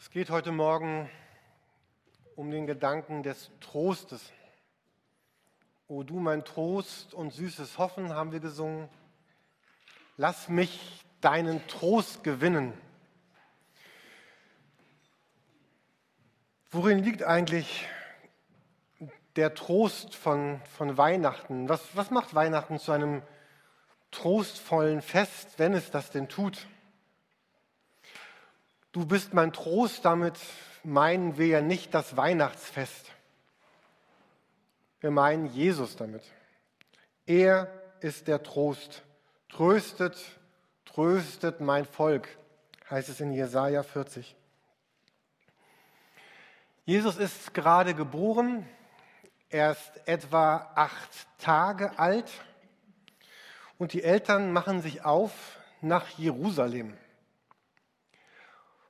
Es geht heute Morgen um den Gedanken des Trostes. O du mein Trost und süßes Hoffen, haben wir gesungen. Lass mich deinen Trost gewinnen. Worin liegt eigentlich der Trost von, von Weihnachten? Was, was macht Weihnachten zu einem trostvollen Fest, wenn es das denn tut? Du bist mein Trost, damit meinen wir ja nicht das Weihnachtsfest. Wir meinen Jesus damit. Er ist der Trost. Tröstet, tröstet mein Volk, heißt es in Jesaja 40. Jesus ist gerade geboren. Er ist etwa acht Tage alt. Und die Eltern machen sich auf nach Jerusalem.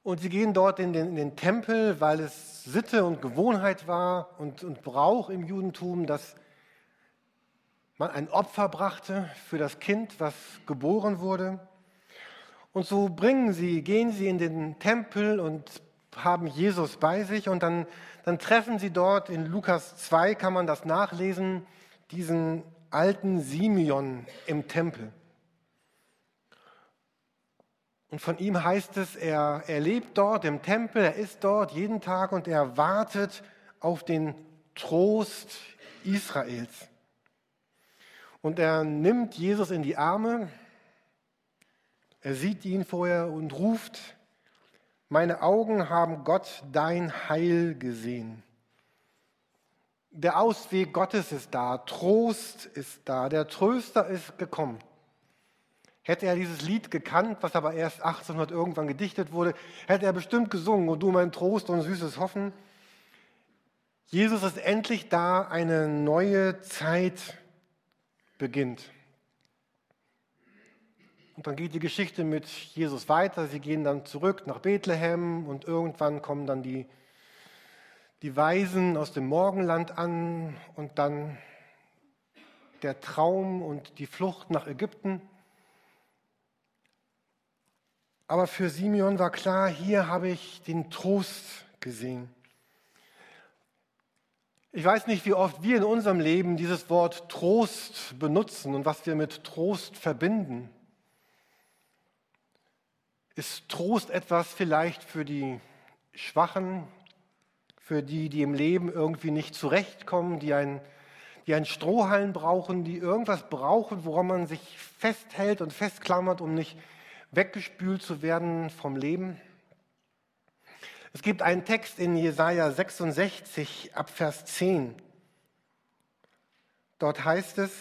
Und sie gehen dort in den, in den Tempel, weil es Sitte und Gewohnheit war und, und Brauch im Judentum, dass man ein Opfer brachte für das Kind, was geboren wurde. Und so bringen sie, gehen sie in den Tempel und haben Jesus bei sich und dann, dann treffen sie dort, in Lukas 2 kann man das nachlesen, diesen alten Simeon im Tempel. Und von ihm heißt es, er, er lebt dort im Tempel, er ist dort jeden Tag und er wartet auf den Trost Israels. Und er nimmt Jesus in die Arme, er sieht ihn vorher und ruft, meine Augen haben Gott dein Heil gesehen. Der Ausweg Gottes ist da, Trost ist da, der Tröster ist gekommen. Hätte er dieses Lied gekannt, was aber erst 1800 irgendwann gedichtet wurde, hätte er bestimmt gesungen, und du mein Trost und süßes Hoffen. Jesus ist endlich da, eine neue Zeit beginnt. Und dann geht die Geschichte mit Jesus weiter. Sie gehen dann zurück nach Bethlehem und irgendwann kommen dann die, die Weisen aus dem Morgenland an und dann der Traum und die Flucht nach Ägypten. Aber für Simeon war klar, hier habe ich den Trost gesehen. Ich weiß nicht, wie oft wir in unserem Leben dieses Wort Trost benutzen und was wir mit Trost verbinden. Ist Trost etwas vielleicht für die Schwachen, für die, die im Leben irgendwie nicht zurechtkommen, die ein, die einen Strohhalm brauchen, die irgendwas brauchen, woran man sich festhält und festklammert, um nicht weggespült zu werden vom Leben. Es gibt einen Text in Jesaja 66 ab Vers 10. Dort heißt es,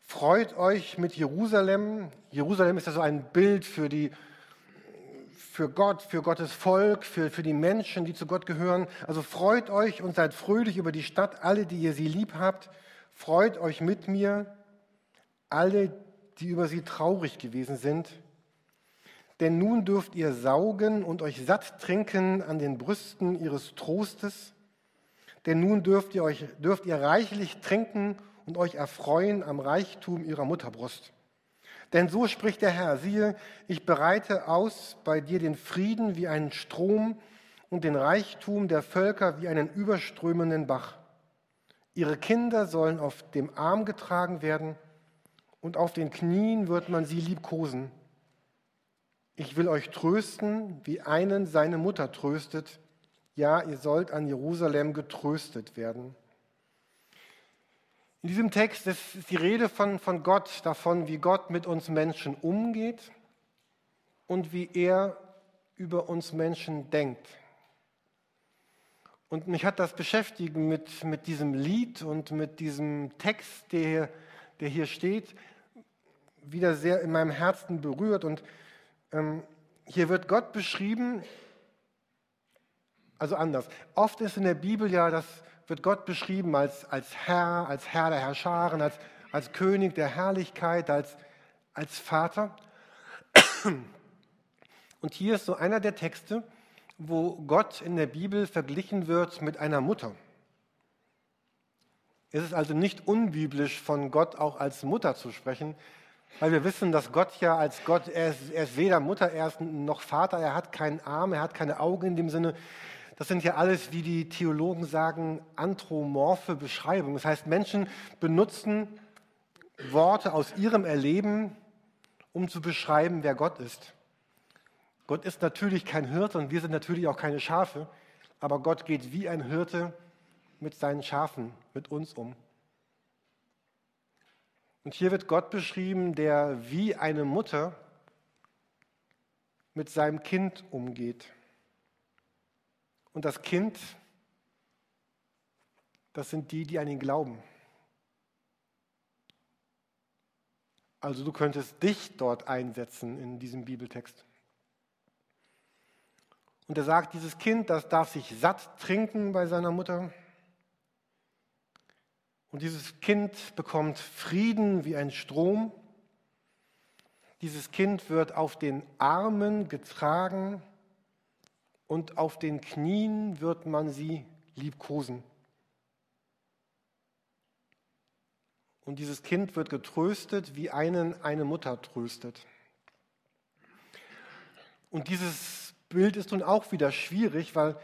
freut euch mit Jerusalem. Jerusalem ist ja so ein Bild für die, für Gott, für Gottes Volk, für, für die Menschen, die zu Gott gehören. Also freut euch und seid fröhlich über die Stadt, alle, die ihr sie lieb habt. Freut euch mit mir, alle, die über sie traurig gewesen sind. Denn nun dürft ihr saugen und euch satt trinken an den Brüsten ihres Trostes. Denn nun dürft ihr, euch, dürft ihr reichlich trinken und euch erfreuen am Reichtum ihrer Mutterbrust. Denn so spricht der Herr, siehe, ich bereite aus bei dir den Frieden wie einen Strom und den Reichtum der Völker wie einen überströmenden Bach. Ihre Kinder sollen auf dem Arm getragen werden und auf den Knien wird man sie liebkosen. Ich will euch trösten, wie einen seine Mutter tröstet. Ja, ihr sollt an Jerusalem getröstet werden. In diesem Text ist die Rede von, von Gott, davon, wie Gott mit uns Menschen umgeht und wie er über uns Menschen denkt. Und mich hat das beschäftigt mit, mit diesem Lied und mit diesem Text, der, der hier steht, wieder sehr in meinem Herzen berührt. Und ähm, hier wird Gott beschrieben, also anders. Oft ist in der Bibel ja, das wird Gott beschrieben als, als Herr, als Herr der Herrscharen, als, als König der Herrlichkeit, als, als Vater. Und hier ist so einer der Texte, wo Gott in der Bibel verglichen wird mit einer Mutter. Es ist also nicht unbiblisch, von Gott auch als Mutter zu sprechen, Weil wir wissen, dass Gott ja als Gott, er ist, er ist weder Mutter, er ist noch Vater, er hat keinen Arm, er hat keine Augen in dem Sinne. Das sind ja alles, wie die Theologen sagen, anthropomorphe Beschreibungen. Das heißt, Menschen benutzen Worte aus ihrem Erleben, um zu beschreiben, wer Gott ist. Gott ist natürlich kein Hirte und wir sind natürlich auch keine Schafe, aber Gott geht wie ein Hirte mit seinen Schafen, mit uns um. Und hier wird Gott beschrieben, der wie eine Mutter mit seinem Kind umgeht. Und das Kind, das sind die, die an ihn glauben. Also du könntest dich dort einsetzen in diesem Bibeltext. Und er sagt, dieses Kind, das darf sich satt trinken bei seiner Mutter. Und dieses Kind bekommt Frieden wie ein Strom. Dieses Kind wird auf den Armen getragen und auf den Knien wird man sie liebkosen. Und dieses Kind wird getröstet, wie einen eine Mutter tröstet. Und dieses Bild ist nun auch wieder schwierig, weil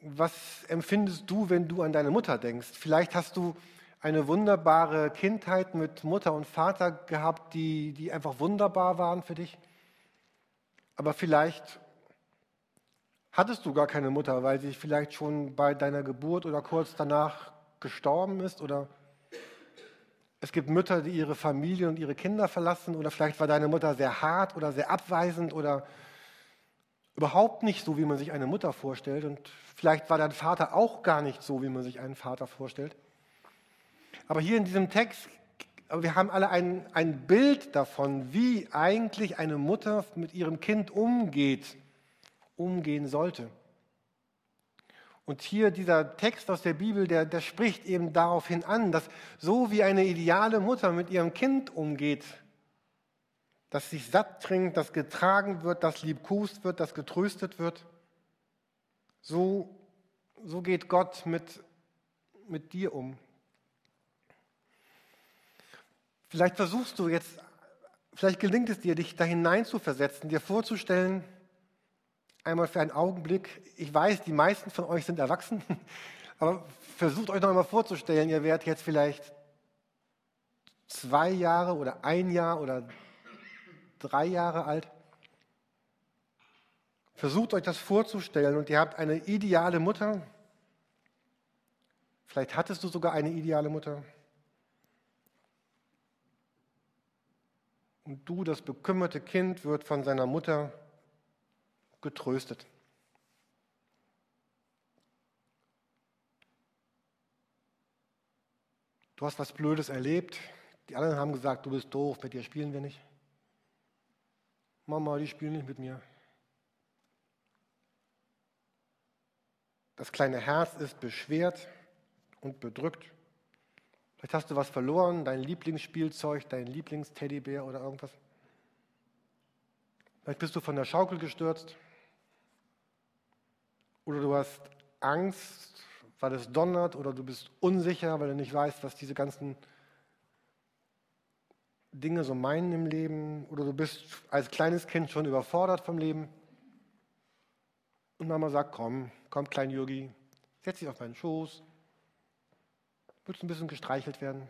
was empfindest du, wenn du an deine Mutter denkst? Vielleicht hast du eine wunderbare Kindheit mit Mutter und Vater gehabt, die, die einfach wunderbar waren für dich. Aber vielleicht hattest du gar keine Mutter, weil sie vielleicht schon bei deiner Geburt oder kurz danach gestorben ist. Oder es gibt Mütter, die ihre Familie und ihre Kinder verlassen. Oder vielleicht war deine Mutter sehr hart oder sehr abweisend oder überhaupt nicht so, wie man sich eine Mutter vorstellt. Und vielleicht war dein Vater auch gar nicht so, wie man sich einen Vater vorstellt. Aber hier in diesem Text wir haben alle ein, ein Bild davon, wie eigentlich eine Mutter mit ihrem Kind umgeht, umgehen sollte. Und hier dieser Text aus der Bibel, der, der spricht eben daraufhin an, dass so wie eine ideale Mutter mit ihrem Kind umgeht, dass sich satt trinkt, dass getragen wird, dass liebkost wird, dass getröstet wird, so, so geht Gott mit, mit dir um. Vielleicht versuchst du jetzt, vielleicht gelingt es dir, dich da hineinzuversetzen, dir vorzustellen, einmal für einen Augenblick, ich weiß, die meisten von euch sind erwachsen, aber versucht euch noch einmal vorzustellen, ihr werdet jetzt vielleicht zwei Jahre oder ein Jahr oder drei Jahre alt. Versucht euch das vorzustellen und ihr habt eine ideale Mutter. Vielleicht hattest du sogar eine ideale Mutter. Und du, das bekümmerte Kind, wird von seiner Mutter getröstet. Du hast was Blödes erlebt. Die anderen haben gesagt, du bist doof, mit dir spielen wir nicht. Mama, die spielen nicht mit mir. Das kleine Herz ist beschwert und bedrückt. Vielleicht hast du was verloren, dein Lieblingsspielzeug, dein Lieblingsteddybär oder irgendwas. Vielleicht bist du von der Schaukel gestürzt. Oder du hast Angst, weil es donnert. Oder du bist unsicher, weil du nicht weißt, was diese ganzen Dinge so meinen im Leben. Oder du bist als kleines Kind schon überfordert vom Leben. Und Mama sagt, komm, komm, klein Yogi, setz dich auf meinen Schoß, Willst du ein bisschen gestreichelt werden?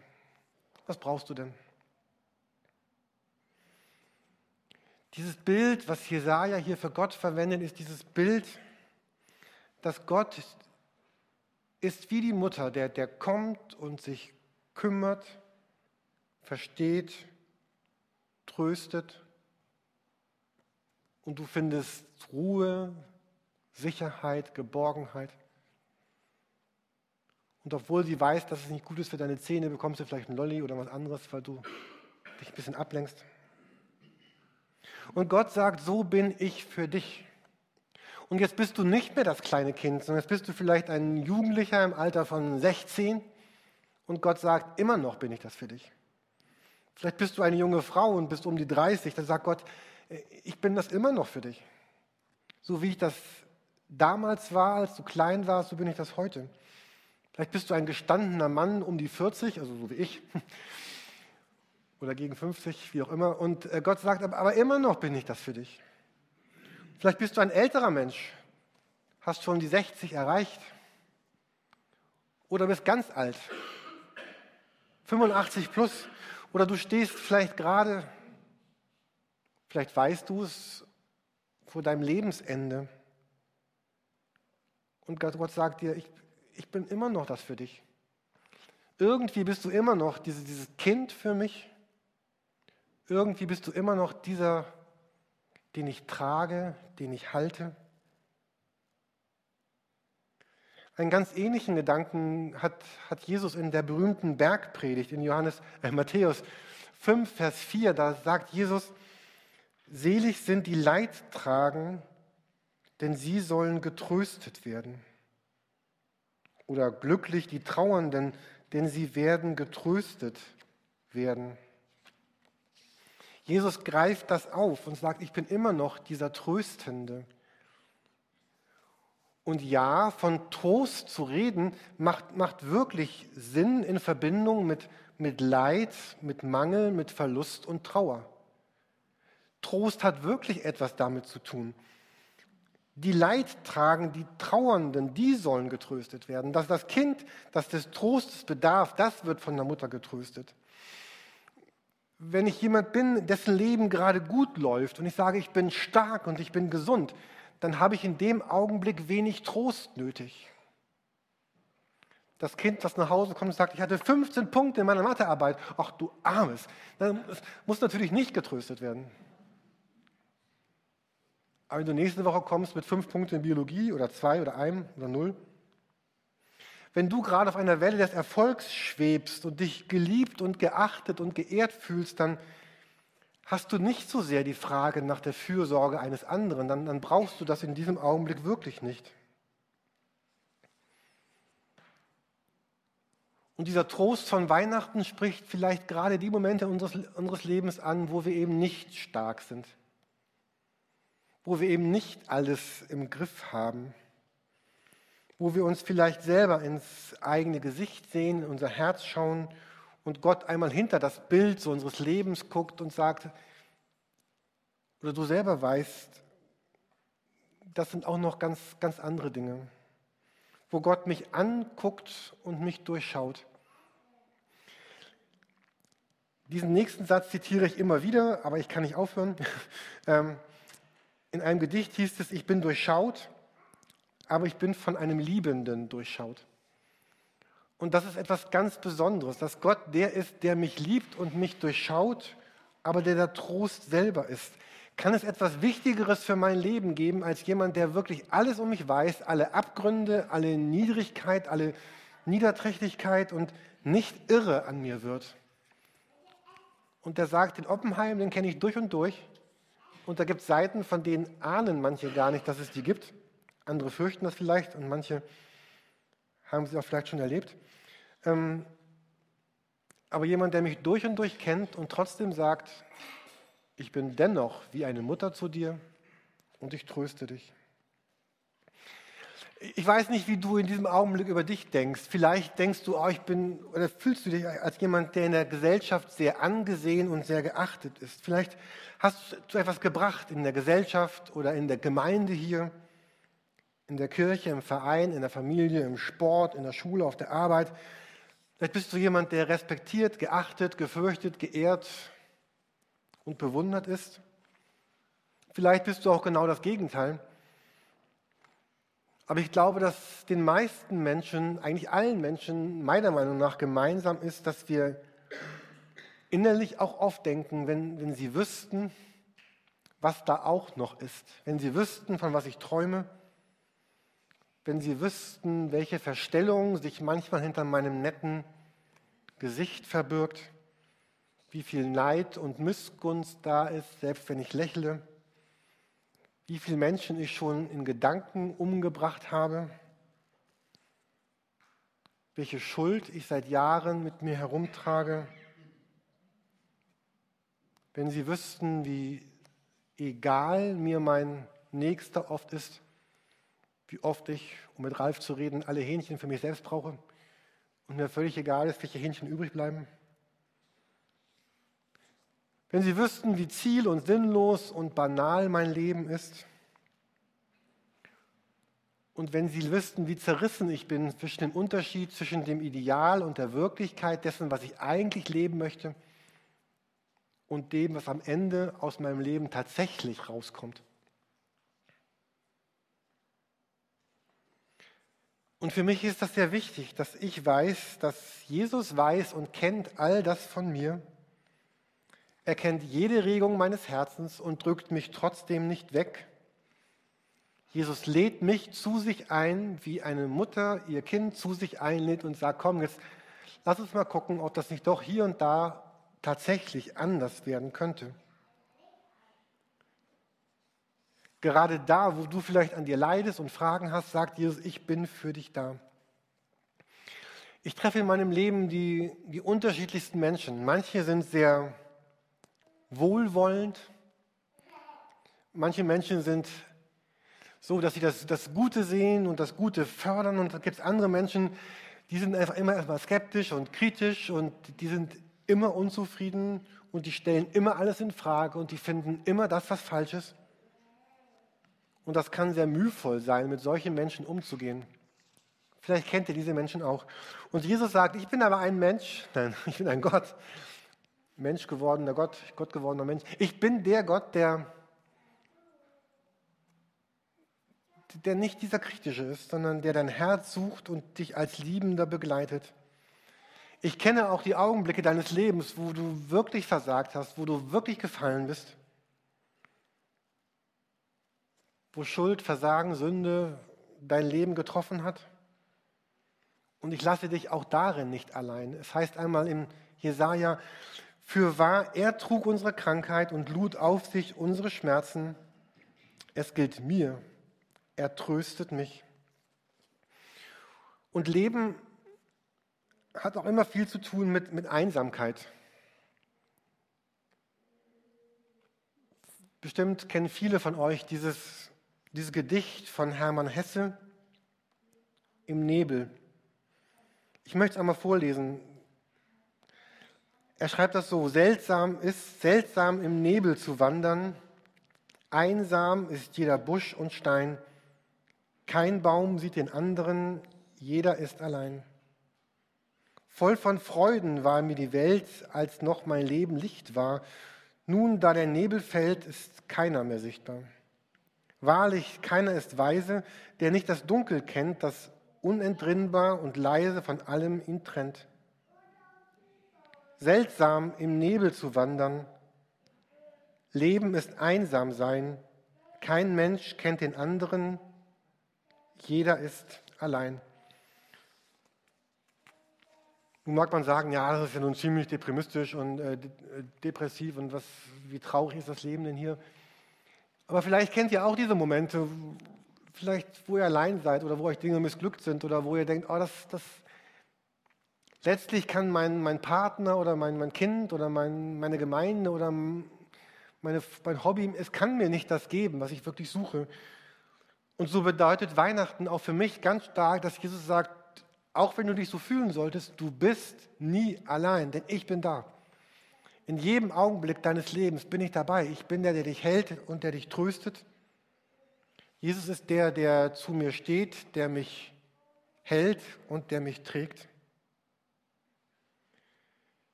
Was brauchst du denn? Dieses Bild, was Jesaja hier für Gott verwendet, ist dieses Bild, dass Gott ist wie die Mutter, der, der kommt und sich kümmert, versteht, tröstet. Und du findest Ruhe, Sicherheit, Geborgenheit. Und obwohl sie weiß, dass es nicht gut ist für deine Zähne, bekommst du vielleicht einen Lolli oder was anderes, weil du dich ein bisschen ablenkst. Und Gott sagt, so bin ich für dich. Und jetzt bist du nicht mehr das kleine Kind, sondern jetzt bist du vielleicht ein Jugendlicher im Alter von 16 und Gott sagt, immer noch bin ich das für dich. Vielleicht bist du eine junge Frau und bist um die 30, dann sagt Gott, ich bin das immer noch für dich. So wie ich das damals war, als du klein warst, so bin ich das heute. Vielleicht bist du ein gestandener Mann um die 40, also so wie ich. oder gegen 50, wie auch immer. Und äh, Gott sagt, aber immer noch bin ich das für dich. Vielleicht bist du ein älterer Mensch, hast schon die 60 erreicht oder bist ganz alt, 85 plus, oder du stehst vielleicht gerade, vielleicht weißt du es, vor deinem Lebensende. Und Gott sagt dir, ich, ich bin immer noch das für dich. Irgendwie bist du immer noch dieses, dieses Kind für mich. Irgendwie bist du immer noch dieser, den ich trage, den ich halte. Einen ganz ähnlichen Gedanken hat, hat Jesus in der berühmten Bergpredigt in Johannes, äh, Matthäus 5, Vers 4. Da sagt Jesus, selig sind die Leidtragen, denn sie sollen getröstet werden. Oder glücklich die Trauernden, denn sie werden getröstet werden. Jesus greift das auf und sagt, ich bin immer noch dieser Tröstende. Und ja, von Trost zu reden, macht, macht wirklich Sinn in Verbindung mit, mit Leid, mit Mangel, mit Verlust und Trauer. Trost hat wirklich etwas damit zu tun. Die Leidtragen, die Trauernden, die sollen getröstet werden. Dass das Kind, das des Trostes bedarf, das wird von der Mutter getröstet. Wenn ich jemand bin, dessen Leben gerade gut läuft und ich sage, ich bin stark und ich bin gesund, dann habe ich in dem Augenblick wenig Trost nötig. Das Kind, das nach Hause kommt und sagt, ich hatte 15 Punkte in meiner Mathearbeit, ach du Armes, das muss natürlich nicht getröstet werden. Aber wenn du nächste Woche kommst mit fünf Punkten in Biologie oder zwei oder einem oder null, wenn du gerade auf einer Welle des Erfolgs schwebst und dich geliebt und geachtet und geehrt fühlst, dann hast du nicht so sehr die Frage nach der Fürsorge eines anderen, dann, dann brauchst du das in diesem Augenblick wirklich nicht. Und dieser Trost von Weihnachten spricht vielleicht gerade die Momente unseres, unseres Lebens an, wo wir eben nicht stark sind, wo wir eben nicht alles im Griff haben, wo wir uns vielleicht selber ins eigene Gesicht sehen, in unser Herz schauen und Gott einmal hinter das Bild so unseres Lebens guckt und sagt, oder du selber weißt, das sind auch noch ganz, ganz andere Dinge, wo Gott mich anguckt und mich durchschaut. Diesen nächsten Satz zitiere ich immer wieder, aber ich kann nicht aufhören. Ähm, in einem Gedicht hieß es, ich bin durchschaut, aber ich bin von einem Liebenden durchschaut. Und das ist etwas ganz Besonderes, dass Gott der ist, der mich liebt und mich durchschaut, aber der der Trost selber ist. Kann es etwas Wichtigeres für mein Leben geben, als jemand, der wirklich alles um mich weiß, alle Abgründe, alle Niedrigkeit, alle Niederträchtigkeit und nicht irre an mir wird? Und der sagt, den Oppenheim, den kenne ich durch und durch. Und da gibt es Seiten, von denen ahnen manche gar nicht, dass es die gibt. Andere fürchten das vielleicht und manche haben sie auch vielleicht schon erlebt. Ähm, aber jemand, der mich durch und durch kennt und trotzdem sagt, ich bin dennoch wie eine Mutter zu dir und ich tröste dich. Ich weiß nicht, wie du in diesem Augenblick über dich denkst. Vielleicht denkst du, oh, ich bin, oder fühlst du dich als jemand, der in der Gesellschaft sehr angesehen und sehr geachtet ist. Vielleicht hast du etwas gebracht in der Gesellschaft oder in der Gemeinde hier, in der Kirche, im Verein, in der Familie, im Sport, in der Schule, auf der Arbeit. Vielleicht bist du jemand, der respektiert, geachtet, gefürchtet, geehrt und bewundert ist. Vielleicht bist du auch genau das Gegenteil. Aber ich glaube, dass den meisten Menschen, eigentlich allen Menschen, meiner Meinung nach gemeinsam ist, dass wir innerlich auch oft denken, wenn, wenn sie wüssten, was da auch noch ist, wenn sie wüssten, von was ich träume, wenn Sie wüssten, welche Verstellung sich manchmal hinter meinem netten Gesicht verbirgt, wie viel Neid und Missgunst da ist, selbst wenn ich lächle, wie viele Menschen ich schon in Gedanken umgebracht habe, welche Schuld ich seit Jahren mit mir herumtrage. Wenn Sie wüssten, wie egal mir mein Nächster oft ist, wie oft ich, um mit Ralf zu reden, alle Hähnchen für mich selbst brauche und mir völlig egal ist, welche Hähnchen übrig bleiben. Wenn Sie wüssten, wie ziel- und sinnlos und banal mein Leben ist, und wenn Sie wüssten, wie zerrissen ich bin zwischen dem Unterschied zwischen dem Ideal und der Wirklichkeit dessen, was ich eigentlich leben möchte, und dem, was am Ende aus meinem Leben tatsächlich rauskommt. Und für mich ist das sehr wichtig, dass ich weiß, dass Jesus weiß und kennt all das von mir. Er kennt jede Regung meines Herzens und drückt mich trotzdem nicht weg. Jesus lädt mich zu sich ein, wie eine Mutter ihr Kind zu sich einlädt und sagt, komm, jetzt lass uns mal gucken, ob das nicht doch hier und da tatsächlich anders werden könnte. Gerade da, wo du vielleicht an dir leidest und Fragen hast, sagt Jesus, ich bin für dich da. Ich treffe in meinem Leben die, die unterschiedlichsten Menschen. Manche sind sehr wohlwollend. Manche Menschen sind so, dass sie das, das Gute sehen und das Gute fördern. Und dann gibt es andere Menschen, die sind einfach immer erstmal skeptisch und kritisch und die sind immer unzufrieden und die stellen immer alles in Frage und die finden immer das, was falsch ist. Und das kann sehr mühevoll sein, mit solchen Menschen umzugehen. Vielleicht kennt ihr diese Menschen auch. Und Jesus sagt, ich bin aber ein Mensch, nein, ich bin ein Gott, Mensch gewordener Gott, Gott gewordener Mensch. Ich bin der Gott, der, der nicht dieser kritische ist, sondern der dein Herz sucht und dich als Liebender begleitet. Ich kenne auch die Augenblicke deines Lebens, wo du wirklich versagt hast, wo du wirklich gefallen bist. Wo Schuld, Versagen, Sünde dein Leben getroffen hat. Und ich lasse dich auch darin nicht allein. Es heißt einmal in Jesaja, für wahr, er trug unsere Krankheit und lud auf sich unsere Schmerzen. Es gilt mir, er tröstet mich. Und Leben hat auch immer viel zu tun mit, mit Einsamkeit. Bestimmt kennen viele von euch dieses dieses Gedicht von Hermann Hesse im Nebel. Ich möchte es einmal vorlesen. Er schreibt das so, seltsam ist, seltsam im Nebel zu wandern, einsam ist jeder Busch und Stein, kein Baum sieht den anderen, jeder ist allein. Voll von Freuden war mir die Welt, als noch mein Leben Licht war. Nun, da der Nebel fällt, ist keiner mehr sichtbar. Wahrlich, keiner ist weise, der nicht das Dunkel kennt, das unentrinnbar und leise von allem ihn trennt. Seltsam im Nebel zu wandern, Leben ist einsam sein, kein Mensch kennt den anderen, jeder ist allein. Nun mag man sagen, ja, das ist ja nun ziemlich deprimistisch und äh, depressiv und was, wie traurig ist das Leben denn hier? Aber vielleicht kennt ihr auch diese Momente, vielleicht wo ihr allein seid oder wo euch Dinge missglückt sind oder wo ihr denkt, oh, das, das letztlich kann mein, mein Partner oder mein, mein Kind oder mein, meine Gemeinde oder meine, mein Hobby, es kann mir nicht das geben, was ich wirklich suche. Und so bedeutet Weihnachten auch für mich ganz stark, dass Jesus sagt, auch wenn du dich so fühlen solltest, du bist nie allein, denn ich bin da. In jedem Augenblick deines Lebens bin ich dabei. Ich bin der, der dich hält und der dich tröstet. Jesus ist der, der zu mir steht, der mich hält und der mich trägt.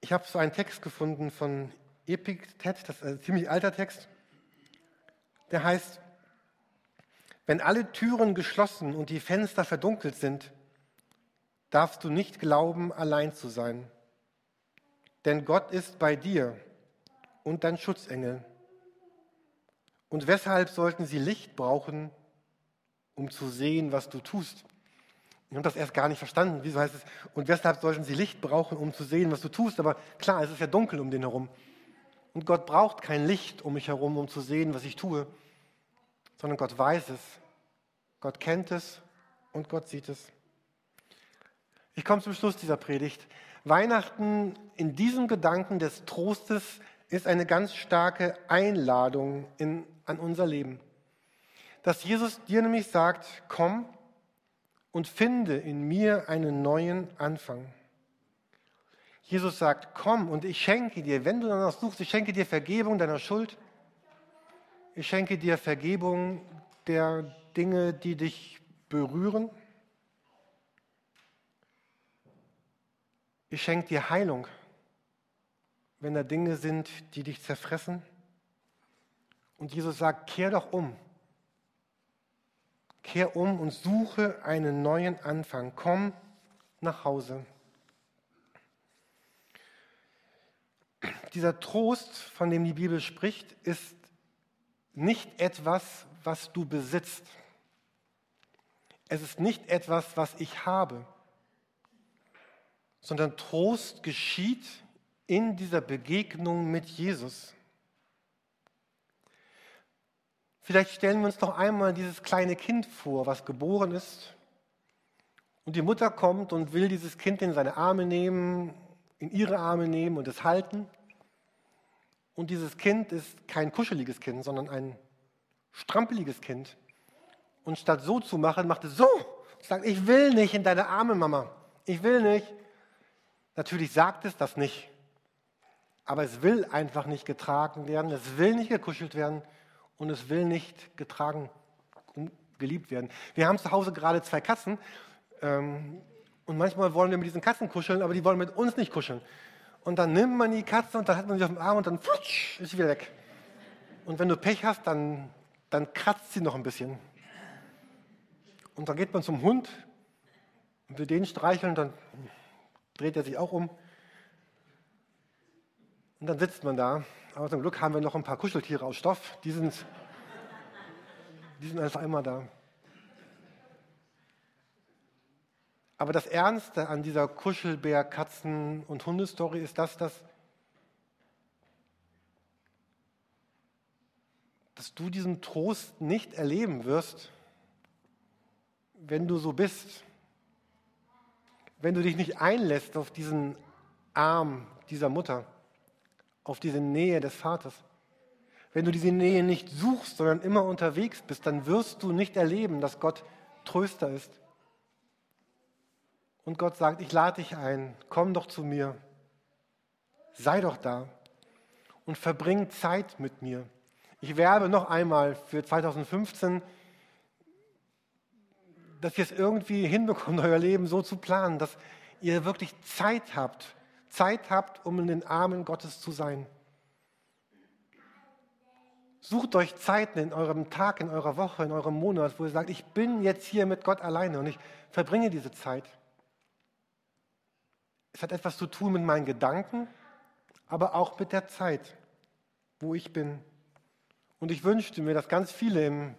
Ich habe so einen Text gefunden von Epiktet, das ist ein ziemlich alter Text. Der heißt, wenn alle Türen geschlossen und die Fenster verdunkelt sind, darfst du nicht glauben, allein zu sein denn Gott ist bei dir und dein Schutzengel. Und weshalb sollten sie Licht brauchen, um zu sehen, was du tust? Ich habe das erst gar nicht verstanden. Wieso heißt es, und weshalb sollten sie Licht brauchen, um zu sehen, was du tust? Aber klar, es ist ja dunkel um den herum. Und Gott braucht kein Licht um mich herum, um zu sehen, was ich tue, sondern Gott weiß es. Gott kennt es und Gott sieht es. Ich komme zum Schluss dieser Predigt. Weihnachten in diesem Gedanken des Trostes ist eine ganz starke Einladung in, an unser Leben. Dass Jesus dir nämlich sagt, komm und finde in mir einen neuen Anfang. Jesus sagt, komm und ich schenke dir, wenn du danach suchst, ich schenke dir Vergebung deiner Schuld. Ich schenke dir Vergebung der Dinge, die dich berühren. Ich schenke dir Heilung, wenn da Dinge sind, die dich zerfressen. Und Jesus sagt, kehr doch um. Kehr um und suche einen neuen Anfang. Komm nach Hause. Dieser Trost, von dem die Bibel spricht, ist nicht etwas, was du besitzt. Es ist nicht etwas, was ich habe, sondern Trost geschieht in dieser Begegnung mit Jesus. Vielleicht stellen wir uns noch einmal dieses kleine Kind vor, was geboren ist. Und die Mutter kommt und will dieses Kind in seine Arme nehmen, in ihre Arme nehmen und es halten. Und dieses Kind ist kein kuscheliges Kind, sondern ein strampeliges Kind. Und statt so zu machen, macht es so. Sagt, ich will nicht in deine Arme, Mama. Ich will nicht. Natürlich sagt es das nicht. Aber es will einfach nicht getragen werden. Es will nicht gekuschelt werden. Und es will nicht getragen und geliebt werden. Wir haben zu Hause gerade zwei Katzen. Ähm, und manchmal wollen wir mit diesen Katzen kuscheln, aber die wollen mit uns nicht kuscheln. Und dann nimmt man die Katze und dann hat man sie auf dem Arm und dann flutsch, ist sie wieder weg. Und wenn du Pech hast, dann, dann kratzt sie noch ein bisschen. Und dann geht man zum Hund und will den streicheln, dann dreht er sich auch um. Und dann sitzt man da. Aber zum Glück haben wir noch ein paar Kuscheltiere aus Stoff. Die sind, die sind einfach immer da. Aber das Ernste an dieser Kuschelbär-, Katzen- und Hundestory ist das, dass, dass du diesen Trost nicht erleben wirst, wenn du so bist. Wenn du dich nicht einlässt auf diesen Arm dieser Mutter, auf diese Nähe des Vaters. Wenn du diese Nähe nicht suchst, sondern immer unterwegs bist, dann wirst du nicht erleben, dass Gott Tröster ist. Und Gott sagt, ich lade dich ein, komm doch zu mir, sei doch da und verbring Zeit mit mir. Ich werbe noch einmal für 2015, dass ihr es irgendwie hinbekommt, euer Leben so zu planen, dass ihr wirklich Zeit habt, Zeit habt, um in den Armen Gottes zu sein. Sucht euch Zeiten in eurem Tag, in eurer Woche, in eurem Monat, wo ihr sagt, ich bin jetzt hier mit Gott alleine und ich verbringe diese Zeit. Es hat etwas zu tun mit meinen Gedanken, aber auch mit der Zeit, wo ich bin. Und ich wünschte mir, dass ganz viele im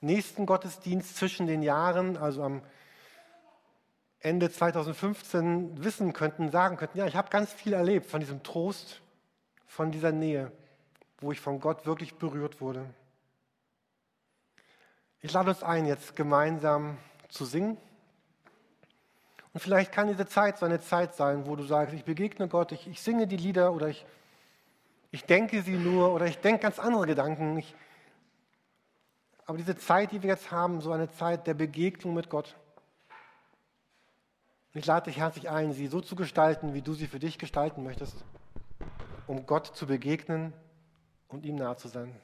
nächsten Gottesdienst zwischen den Jahren, also am Ende 2015, wissen könnten, sagen könnten, ja, ich habe ganz viel erlebt von diesem Trost, von dieser Nähe, wo ich von Gott wirklich berührt wurde. Ich lade uns ein, jetzt gemeinsam zu singen. Und vielleicht kann diese Zeit so eine Zeit sein, wo du sagst, ich begegne Gott, ich, ich singe die Lieder oder ich, ich denke sie nur oder ich denke ganz andere Gedanken. Ich, aber diese Zeit, die wir jetzt haben, so eine Zeit der Begegnung mit Gott. ich lade dich herzlich ein, sie so zu gestalten, wie du sie für dich gestalten möchtest, um Gott zu begegnen und ihm nahe zu sein.